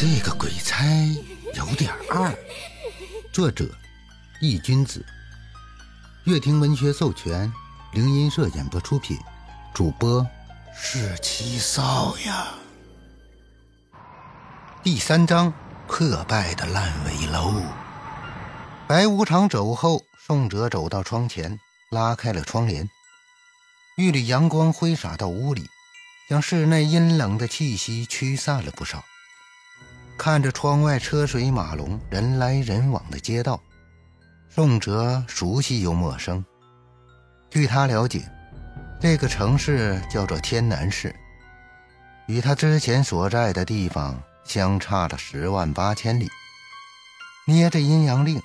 这个鬼差有点二。作者：易君子，乐亭文学授权，灵音社演播出品，主播是七少呀。第三章：破败的烂尾楼。白无常走后，宋哲走到窗前，拉开了窗帘，一缕阳光挥洒到屋里，将室内阴冷的气息驱散了不少。看着窗外车水马龙、人来人往的街道，宋哲熟悉又陌生。据他了解，这个城市叫做天南市，与他之前所在的地方相差了十万八千里。捏着阴阳令，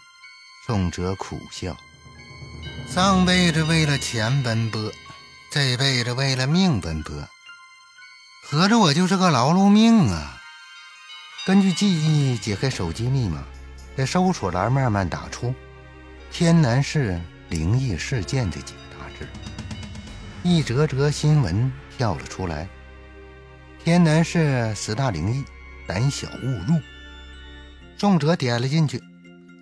宋哲苦笑：上辈子为了钱奔波，这辈子为了命奔波，合着我就是个劳碌命啊！根据记忆解开手机密码，在搜索栏慢慢打出“天南市灵异事件”这几个大字，一则则新闻跳了出来：“天南市十大灵异，胆小勿入。”宋哲点了进去，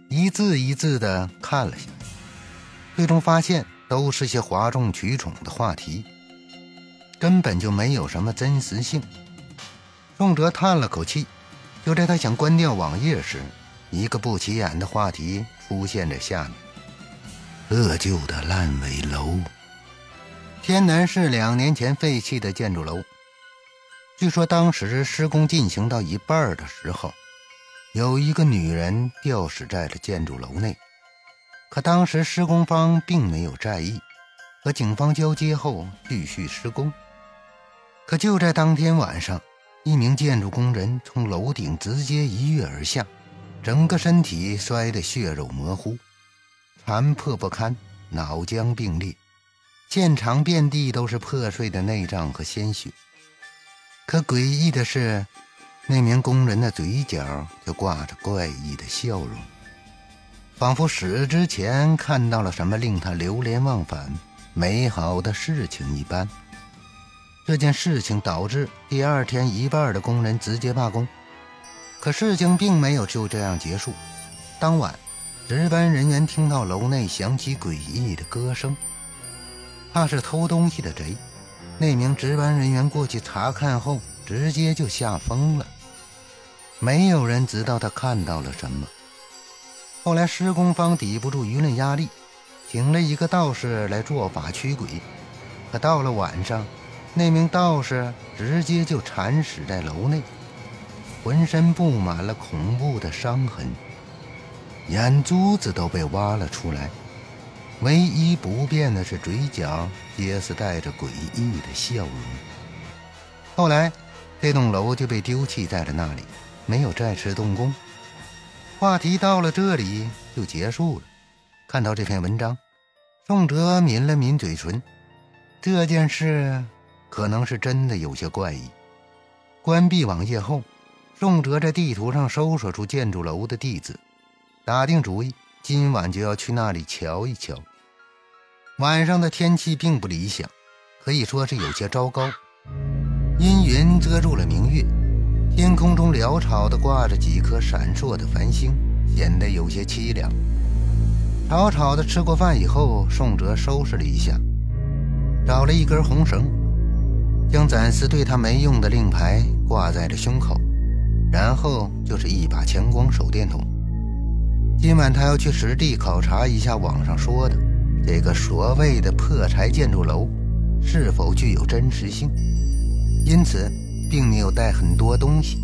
一字一字的看了下去，最终发现都是些哗众取宠的话题，根本就没有什么真实性。宋哲叹了口气。就在他想关掉网页时，一个不起眼的话题出现在下面：破旧的烂尾楼。天南市两年前废弃的建筑楼，据说当时施工进行到一半的时候，有一个女人吊死在了建筑楼内。可当时施工方并没有在意，和警方交接后继续施工。可就在当天晚上。一名建筑工人从楼顶直接一跃而下，整个身体摔得血肉模糊，残破不堪，脑浆迸裂，现场遍地都是破碎的内脏和鲜血。可诡异的是，那名工人的嘴角却挂着怪异的笑容，仿佛死之前看到了什么令他流连忘返、美好的事情一般。这件事情导致第二天一半的工人直接罢工，可事情并没有就这样结束。当晚，值班人员听到楼内响起诡异的歌声，怕是偷东西的贼。那名值班人员过去查看后，直接就吓疯了。没有人知道他看到了什么。后来施工方抵不住舆论压力，请了一个道士来做法驱鬼，可到了晚上。那名道士直接就惨死在楼内，浑身布满了恐怖的伤痕，眼珠子都被挖了出来，唯一不变的是嘴角也是带着诡异的笑容。后来，这栋楼就被丢弃在了那里，没有再次动工。话题到了这里就结束了。看到这篇文章，宋哲抿了抿嘴唇，这件事。可能是真的有些怪异。关闭网页后，宋哲在地图上搜索出建筑楼的地址，打定主意今晚就要去那里瞧一瞧。晚上的天气并不理想，可以说是有些糟糕。阴云遮住了明月，天空中潦草地挂着几颗闪烁的繁星，显得有些凄凉。草草的吃过饭以后，宋哲收拾了一下，找了一根红绳。将暂时对他没用的令牌挂在了胸口，然后就是一把强光手电筒。今晚他要去实地考察一下网上说的这个所谓的破柴建筑楼是否具有真实性，因此并没有带很多东西。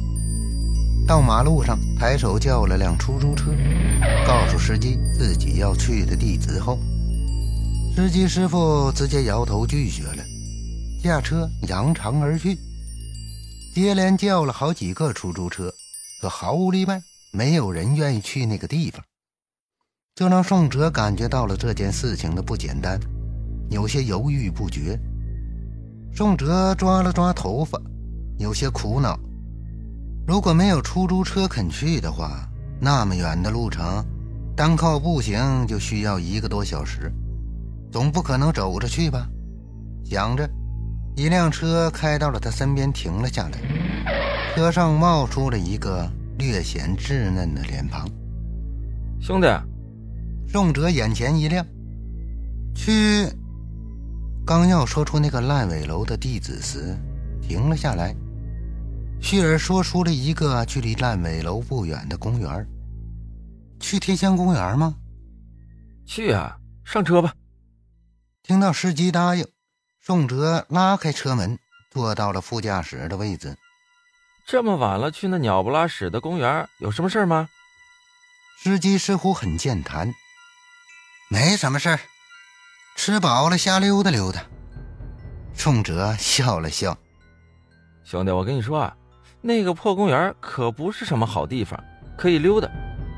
到马路上，抬手叫了辆出租车，告诉司机自己要去的地址后，司机师傅直接摇头拒绝了。驾车扬长而去，接连叫了好几个出租车，可毫无例外，没有人愿意去那个地方。这让宋哲感觉到了这件事情的不简单，有些犹豫不决。宋哲抓了抓头发，有些苦恼。如果没有出租车肯去的话，那么远的路程，单靠步行就需要一个多小时，总不可能走着去吧？想着。一辆车开到了他身边，停了下来。车上冒出了一个略显稚嫩的脸庞。兄弟，宋哲眼前一亮，去。刚要说出那个烂尾楼的地址时，停了下来。旭儿说出了一个距离烂尾楼不远的公园。去天香公园吗？去啊，上车吧。听到司机答应，宋哲拉开车门，坐到了副驾驶的位置。这么晚了，去那鸟不拉屎的公园，有什么事吗？司机似乎很健谈，没什么事儿。吃饱了，瞎溜达溜达。宋哲笑了笑：“兄弟，我跟你说啊，那个破公园可不是什么好地方，可以溜达，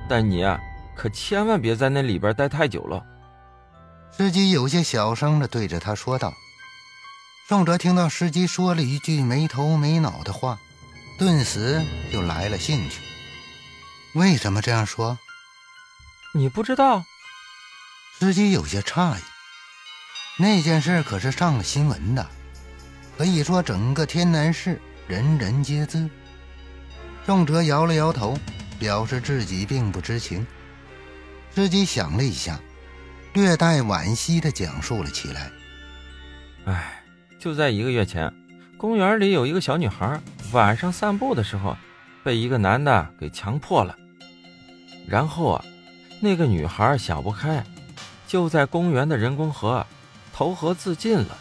但你啊，可千万别在那里边待太久了。”司机有些小声的对着他说道。宋哲听到司机说了一句没头没脑的话，顿时就来了兴趣。为什么这样说？你不知道？司机有些诧异。那件事可是上了新闻的，可以说整个天南市人人皆知。宋哲摇了摇头，表示自己并不知情。司机想了一下，略带惋惜地讲述了起来：“哎，就在一个月前，公园里有一个小女孩，晚上散步的时候，被一个男的给强迫了。然后啊，那个女孩想不开，就在公园的人工河。”投河自尽了。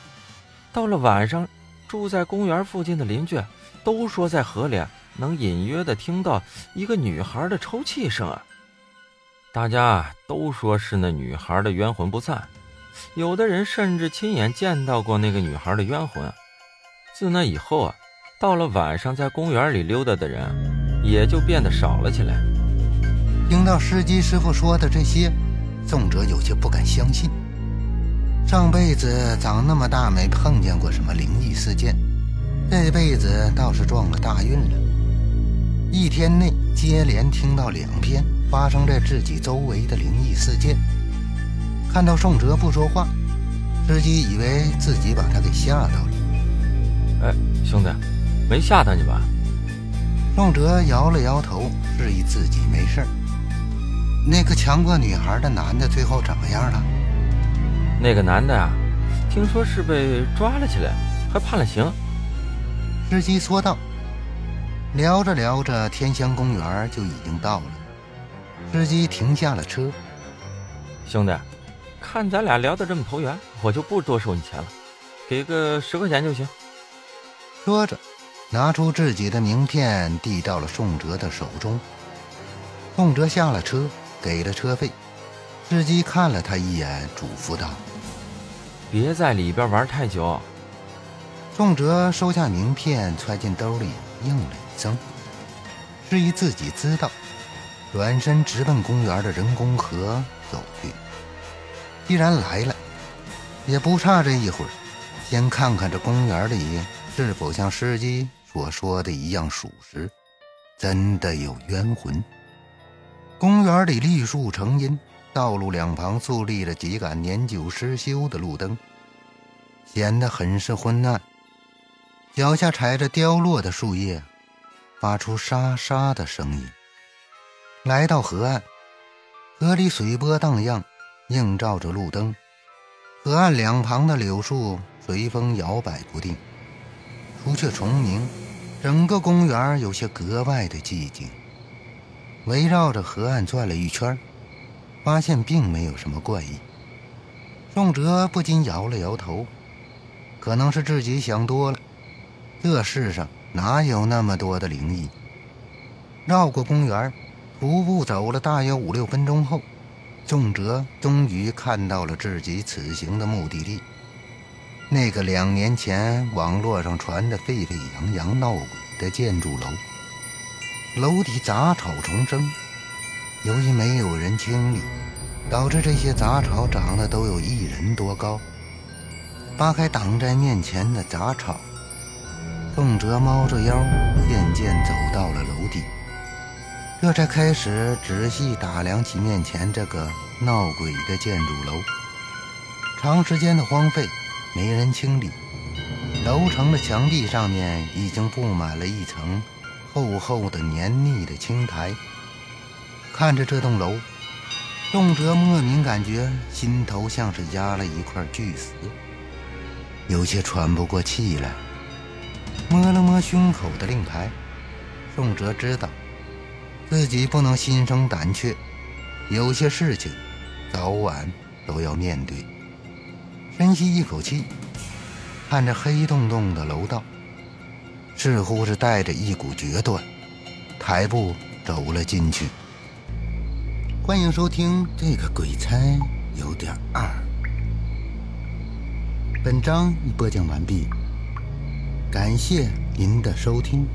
到了晚上，住在公园附近的邻居都说，在河里能隐约的听到一个女孩的抽泣声啊。大家都说是那女孩的冤魂不散，有的人甚至亲眼见到过那个女孩的冤魂。自那以后啊，到了晚上在公园里溜达的人也就变得少了起来。听到司机师傅说的这些，宋哲有些不敢相信。上辈子长那么大没碰见过什么灵异事件，这辈子倒是撞了大运了。一天内接连听到两篇发生在自己周围的灵异事件。看到宋哲不说话，司机以为自己把他给吓到了。哎，兄弟，没吓到你吧？宋哲摇了摇头，示意自己没事那个强迫女孩的男的最后怎么样了？那个男的啊，听说是被抓了起来，还判了刑。司机说道。聊着聊着，天香公园就已经到了。司机停下了车。兄弟，看咱俩聊得这么投缘，我就不多收你钱了，给个十块钱就行。说着，拿出自己的名片递到了宋哲的手中。宋哲下了车，给了车费。司机看了他一眼，嘱咐道：“别在里边玩太久。”宋哲收下名片，揣进兜里，应了一声，示意自己知道，转身直奔公园的人工河走去。既然来了，也不差这一会儿，先看看这公园里是否像司机所说的一样属实，真的有冤魂。公园里绿树成荫。道路两旁竖立着几杆年久失修的路灯，显得很是昏暗。脚下踩着凋落的树叶，发出沙沙的声音。来到河岸，河里水波荡漾，映照着路灯。河岸两旁的柳树随风摇摆不定。除却虫鸣，整个公园有些格外的寂静。围绕着河岸转了一圈。发现并没有什么怪异，宋哲不禁摇了摇头，可能是自己想多了。这世上哪有那么多的灵异？绕过公园，徒步走了大约五六分钟后，宋哲终于看到了自己此行的目的地——那个两年前网络上传的沸沸扬扬闹鬼的建筑楼。楼底杂草丛生。由于没有人清理，导致这些杂草长得都有一人多高。扒开挡在面前的杂草，宋哲猫着腰，渐渐走到了楼，这才开始仔细打量起面前这个闹鬼的建筑楼。长时间的荒废，没人清理，楼层的墙壁上面已经布满了一层厚厚的黏腻的青苔。看着这栋楼，宋哲莫名感觉心头像是压了一块巨石，有些喘不过气来。摸了摸胸口的令牌，宋哲知道自己不能心生胆怯，有些事情早晚都要面对。深吸一口气，看着黑洞洞的楼道，似乎是带着一股决断，抬步走了进去。欢迎收听《这个鬼差有点二》。本章已播讲完毕，感谢您的收听。